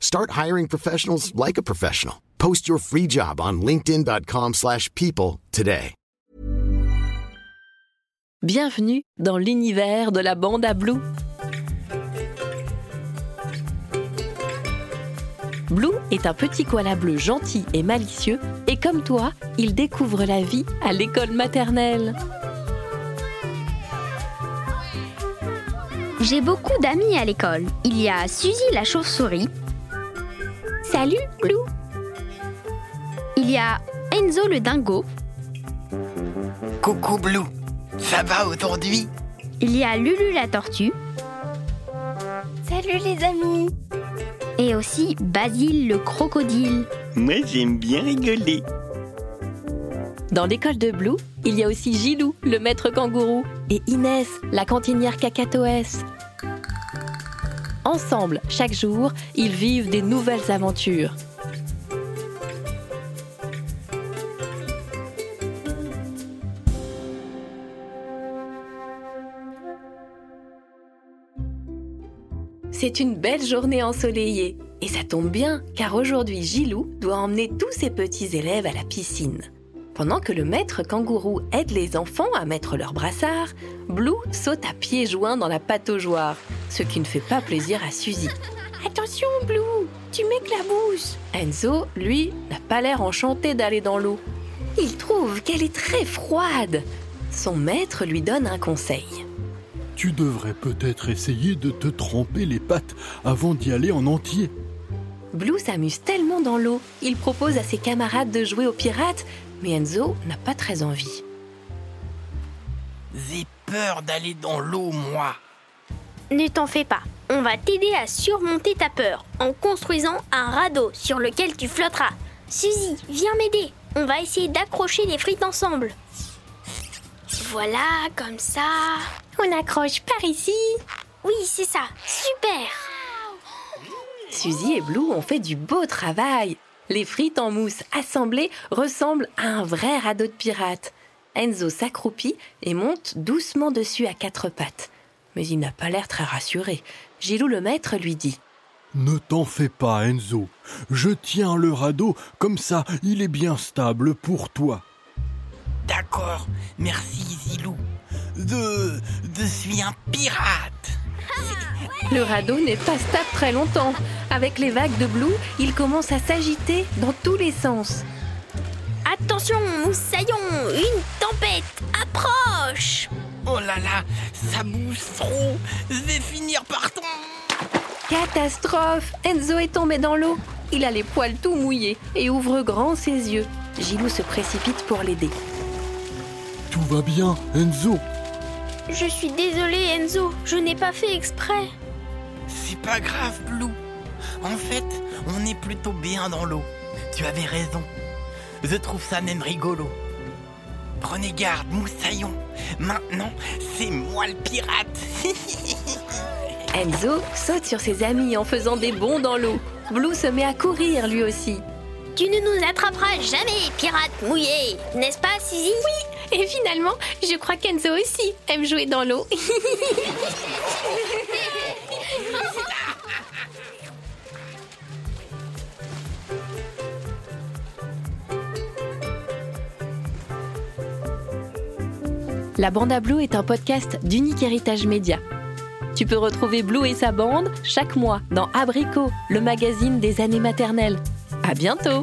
Start hiring professionals like a professional. Post your free job on linkedin.com/people slash people today. Bienvenue dans l'univers de la bande à Blue. Blue est un petit koala bleu gentil et malicieux et comme toi, il découvre la vie à l'école maternelle. J'ai beaucoup d'amis à l'école. Il y a Suzy la chauve-souris. Salut, Blue. Il y a Enzo le dingo. Coucou Blue, ça va aujourd'hui? Il y a Lulu la tortue. Salut les amis. Et aussi Basile le crocodile. Moi j'aime bien rigoler. Dans l'école de Blue, il y a aussi Gilou, le maître kangourou, et Inès, la cantinière cacatoès. Ensemble, chaque jour, ils vivent des nouvelles aventures. C'est une belle journée ensoleillée. Et ça tombe bien, car aujourd'hui Gilou doit emmener tous ses petits élèves à la piscine. Pendant que le maître kangourou aide les enfants à mettre leurs brassards, Blue saute à pieds joints dans la pataugeoire, ce qui ne fait pas plaisir à Suzy. Attention Blue, tu m'éclabousses Enzo, lui, n'a pas l'air enchanté d'aller dans l'eau. Il trouve qu'elle est très froide. Son maître lui donne un conseil. Tu devrais peut-être essayer de te tremper les pattes avant d'y aller en entier. Blue s'amuse tellement dans l'eau, il propose à ses camarades de jouer aux pirates, mais Enzo n'a pas très envie. J'ai peur d'aller dans l'eau moi. Ne t'en fais pas. On va t'aider à surmonter ta peur en construisant un radeau sur lequel tu flotteras. Suzy, viens m'aider. On va essayer d'accrocher les frites ensemble. Voilà, comme ça. On accroche par ici. Oui, c'est ça. Super. Suzy et Blue ont fait du beau travail. Les frites en mousse assemblées ressemblent à un vrai radeau de pirate. Enzo s'accroupit et monte doucement dessus à quatre pattes. Mais il n'a pas l'air très rassuré. Gilou le maître lui dit Ne t'en fais pas, Enzo. Je tiens le radeau, comme ça il est bien stable pour toi. D'accord, merci Zilou. De... Je suis un pirate. Le radeau n'est pas stable très longtemps. Avec les vagues de Blue, il commence à s'agiter dans tous les sens. Attention, moussaillon, une tempête approche. Oh là là, ça bouge trop. Je vais finir par tomber. Catastrophe Enzo est tombé dans l'eau. Il a les poils tout mouillés et ouvre grand ses yeux. Gilou se précipite pour l'aider. Tout va bien, Enzo Je suis désolée, Enzo. Je n'ai pas fait exprès. C'est pas grave Blue. En fait, on est plutôt bien dans l'eau. Tu avais raison. Je trouve ça même rigolo. Prenez garde, moussaillon. Maintenant, c'est moi le pirate. Enzo saute sur ses amis en faisant des bonds dans l'eau. Blue se met à courir lui aussi. Tu ne nous attraperas jamais, pirate mouillé. N'est-ce pas, Suzy Et finalement, je crois qu'Enzo aussi aime jouer dans l'eau. La Bande à Blue est un podcast d'Unique Héritage Média. Tu peux retrouver Blue et sa bande chaque mois dans Abricot, le magazine des années maternelles. À bientôt!